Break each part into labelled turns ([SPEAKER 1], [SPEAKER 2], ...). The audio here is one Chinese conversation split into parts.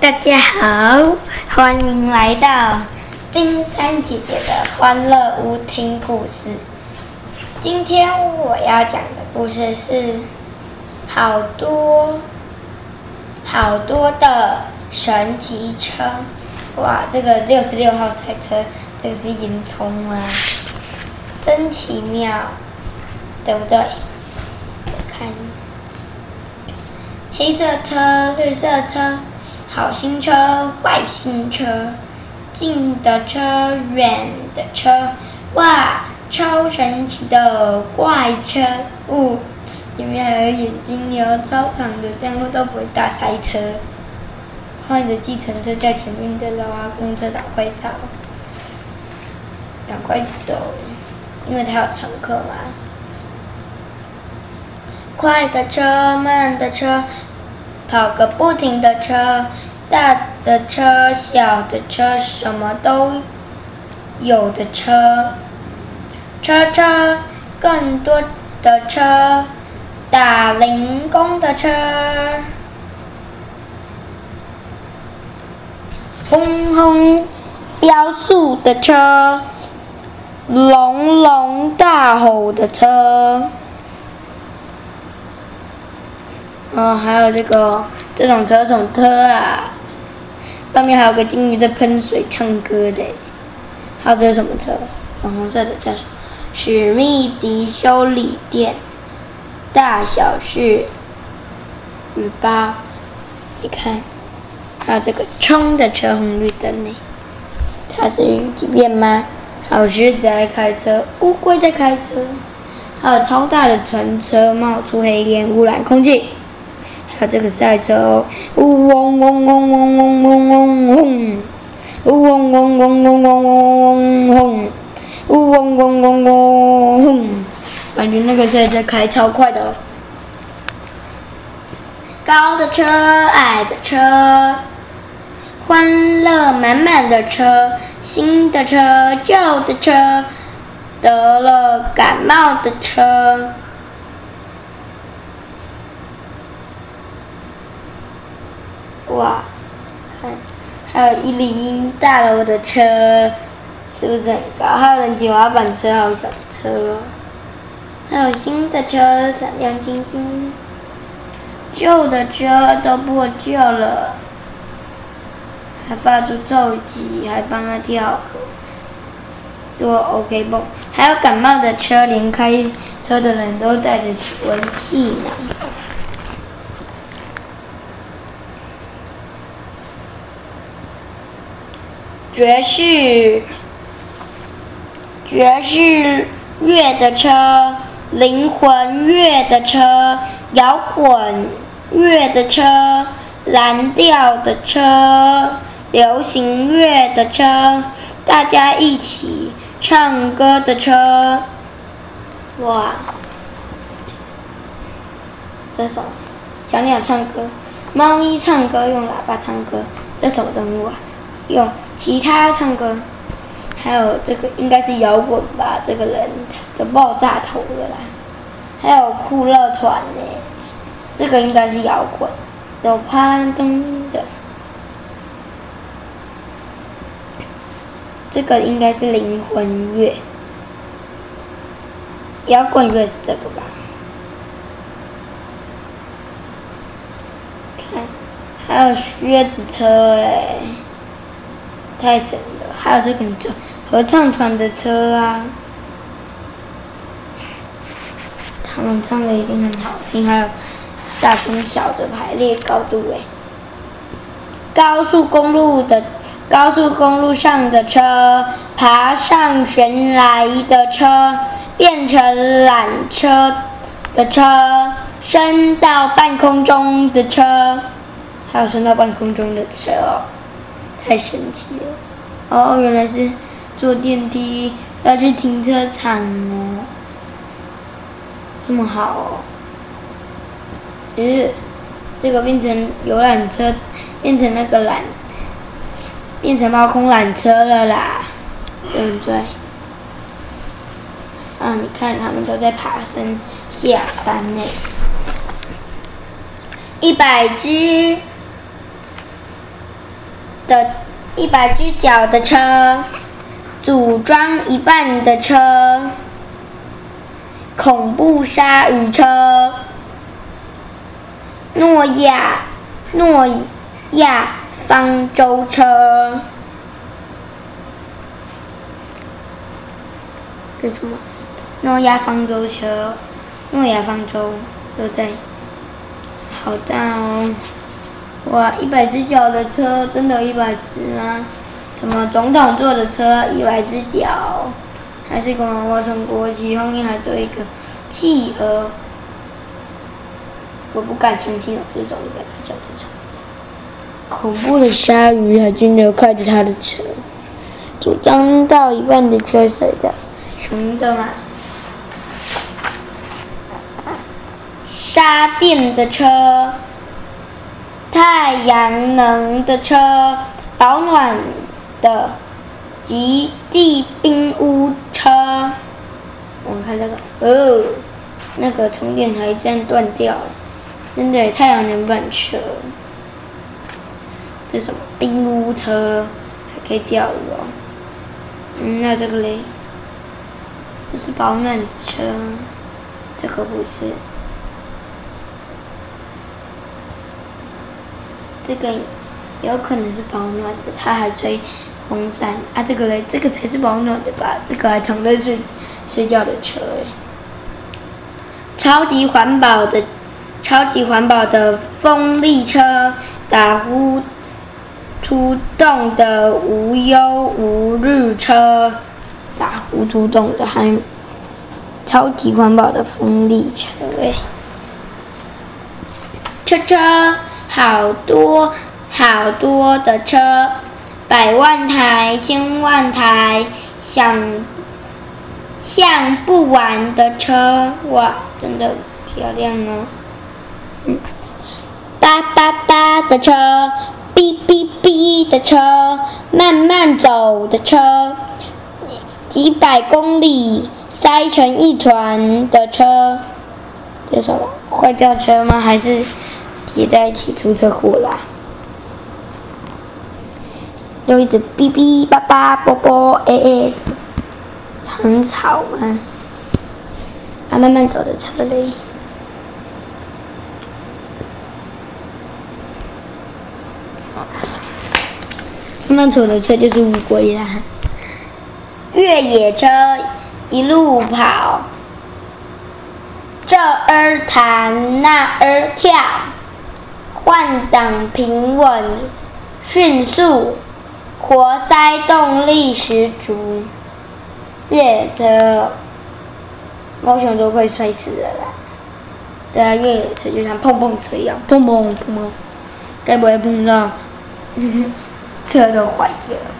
[SPEAKER 1] 大家好，欢迎来到冰山姐姐的欢乐屋听故事。今天我要讲的故事是好多好多的神奇车。哇，这个六十六号赛车，这个是烟囱吗？真奇妙，对不对？我看，黑色车，绿色车。好新车，坏新车，近的车，远的车，哇，超神奇的怪车物！里面还有眼睛哟，超长的，这样都不会大塞车。坏的计程车在前面的啦，公车赶快到，赶快走，因为它有乘客嘛。快的车，慢的车。跑个不停的车，大的车、小的车，什么都有的车，车车，更多的车，打零工的车，轰轰飙速的车，隆隆大吼的车。哦，还有这个这种车什么车啊？上面还有个金鱼在喷水唱歌的。还有这是什么车？粉红色的叫什么？史密迪修理店。大小是雨包。你看，还有这个冲的车，红绿灯呢。它是雨季变吗？还有狮子在开车，乌龟在开车。还有超大的船车，冒出黑烟，污染空气。他这个赛车，嗡嗡嗡嗡嗡嗡嗡嗡嗡，嗡嗡嗡嗡嗡嗡嗡嗡嗡，嗡嗡嗡嗡嗡嗡，感觉那个赛车开超快的。高的车，矮的车，欢乐满满的车，新的车，旧的车，得了感冒的车。哇，看，还有一零大楼的车，是不是很高？还有人挤滑板车，好小车，还有新的车，闪亮晶晶，旧的车都破旧了，还发出臭气，还帮他跳歌，多 OK 不？还有感冒的车，连开车的人都带着体温计爵士，爵士乐的车，灵魂乐的车，摇滚乐的车，蓝调的车，流行乐的车，大家一起唱歌的车。哇！这首？小鸟唱歌，猫咪唱歌，用喇叭唱歌，这首等我？用吉他唱歌，还有这个应该是摇滚吧？这个人的爆炸头的啦，还有酷乐团呢，这个应该是摇滚，有啪啦咚的，这个应该是灵魂乐，摇滚乐是这个吧？看，还有靴子车哎。太神了！还有这个车，合唱团的车啊，他们唱的一定很好听。还有大中小的排列高度哎，高速公路的高速公路上的车，爬上悬崖的车，变成缆车的车，升到半空中的车，还有升到半空中的车哦。太神奇了！哦，原来是坐电梯要去停车场哦，这么好哦！呃，这个变成游览车，变成那个缆，变成猫空缆车了啦，对不对？啊，你看他们都在爬山下山呢，一百只。的一百只脚的车，组装一半的车，恐怖鲨鱼车，诺亚诺亚方舟车，这什么？诺亚方舟车，诺亚方舟都在，好大哦！哇，一百只脚的车，真的有一百只吗？什么总统坐的车，一百只脚，还是一个娃娃从国旗后面还做一个企鹅？我不敢相信有这种一百只脚的车。恐怖的鲨鱼还真的开着他的车，组装到一半的车谁的？熊的吗？沙电的车，太阳能的车，保暖的极地冰屋车。我们看这个，哦，那个充电台竟然断掉了，真的太阳能板车。这什么冰屋车，还可以钓鱼哦。嗯，那这个嘞？这是保暖车，这可不是。这个有可能是保暖的，它还吹风扇啊！这个嘞，这个才是保暖的吧？这个还躺在睡睡觉的车，超级环保的，超级环保的风力车，打呼突动的无忧无虑车，打呼突动的还超级环保的风力车哎，车车。好多好多的车，百万台、千万台，想象不完的车，哇，真的漂亮哦！嗯，哒哒哒的车，哔哔哔的车，慢慢走的车，几百公里塞成一团的车，这什么？坏掉车吗？还是？也在一起出车祸啦，又一直哔哔叭叭啵啵哎哎，很吵吗？啊，慢慢走的车嘞，慢慢走的车就是乌龟啦。越野车一路跑，这儿弹那儿跳。换挡平稳，迅速，活塞动力十足。越野车，猫熊都快摔死了啦！对啊，越野车就像碰碰车一样，碰碰碰碰，该不会碰到车都坏掉了？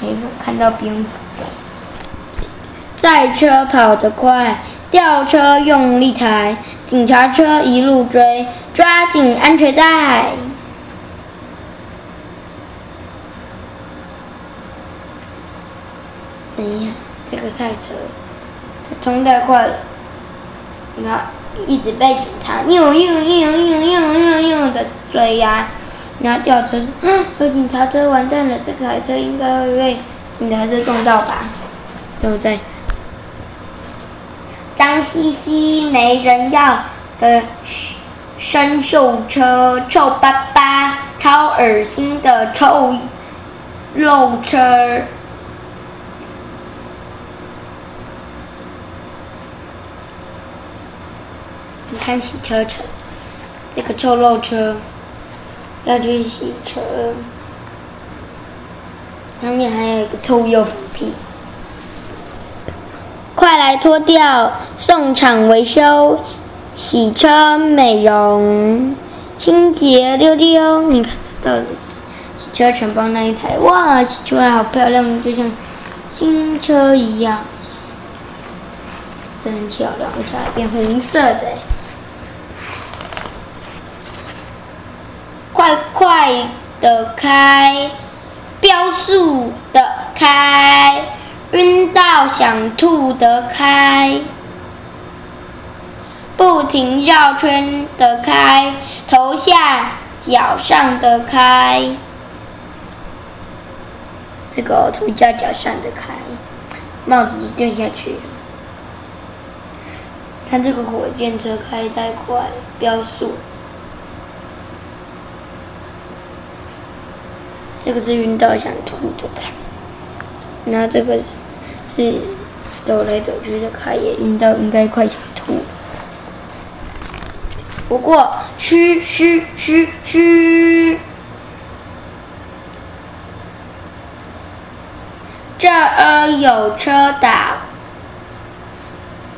[SPEAKER 1] 还有看到蝙蝠。赛车跑得快，吊车用力踩，警察车一路追。抓紧安全带！等一下，这个赛车，它冲太快了，你看，一直被警察又又又又又又又的追呀！然后吊车是，有警察车完蛋了，这台车应该会被警察车撞到吧？对不对？脏兮兮没人要的。生锈车，臭巴巴，超恶心的臭肉车。你看洗车车，这个臭肉车要去洗车，上面还有一个臭油粉屁，快来脱掉，送厂维修。洗车、美容、清洁溜溜，你看到洗车全包那一台，哇，洗出来好漂亮，就像新车一样，真漂亮，而且还变红色的。快快的开，飙速的开，晕到想吐的开。不停绕圈的开，头下脚上的开。这个头下脚上的开，帽子就掉下去了。看这个火箭车开太快，飙速。这个是晕到想吐的开，那这个是是走来走去的开，也晕到应该快想吐。不过，嘘嘘嘘嘘，这儿有车打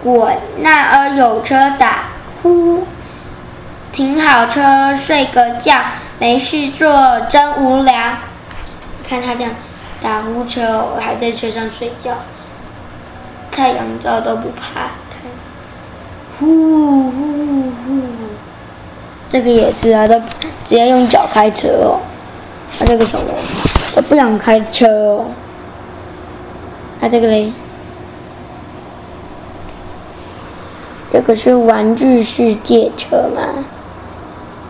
[SPEAKER 1] 滚，那儿有车打呼，停好车睡个觉，没事做真无聊。看他这样打呼车，还在车上睡觉，太阳照都不怕，看，呼呼呼。这个也是啊，都直接用脚开车哦。他这个什么，都不想开车哦。他这个嘞，这个是玩具世界车吗？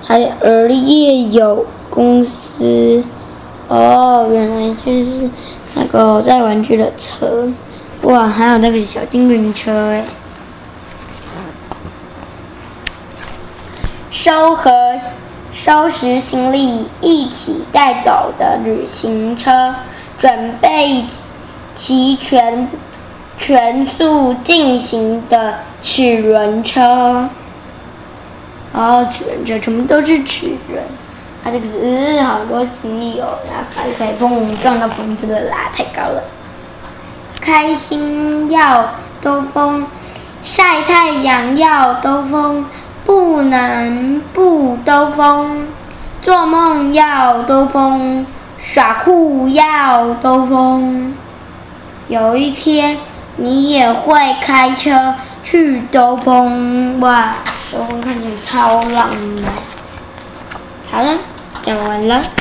[SPEAKER 1] 还有儿夜有公司，哦，原来就是那个在玩具的车。哇，还有那个小精灵车哎。收和收拾行李一起带走的旅行车，准备齐全全速进行的齿轮车。哦，齿轮车全部都是齿轮，它这个是好多行李哦，然后可以砰撞到房子了啦，太高了。开心要兜风，晒太阳要兜风。不能不兜风，做梦要兜风，耍酷要兜风。有一天你也会开车去兜风哇！兜风看起来超浪漫。好了，讲完了。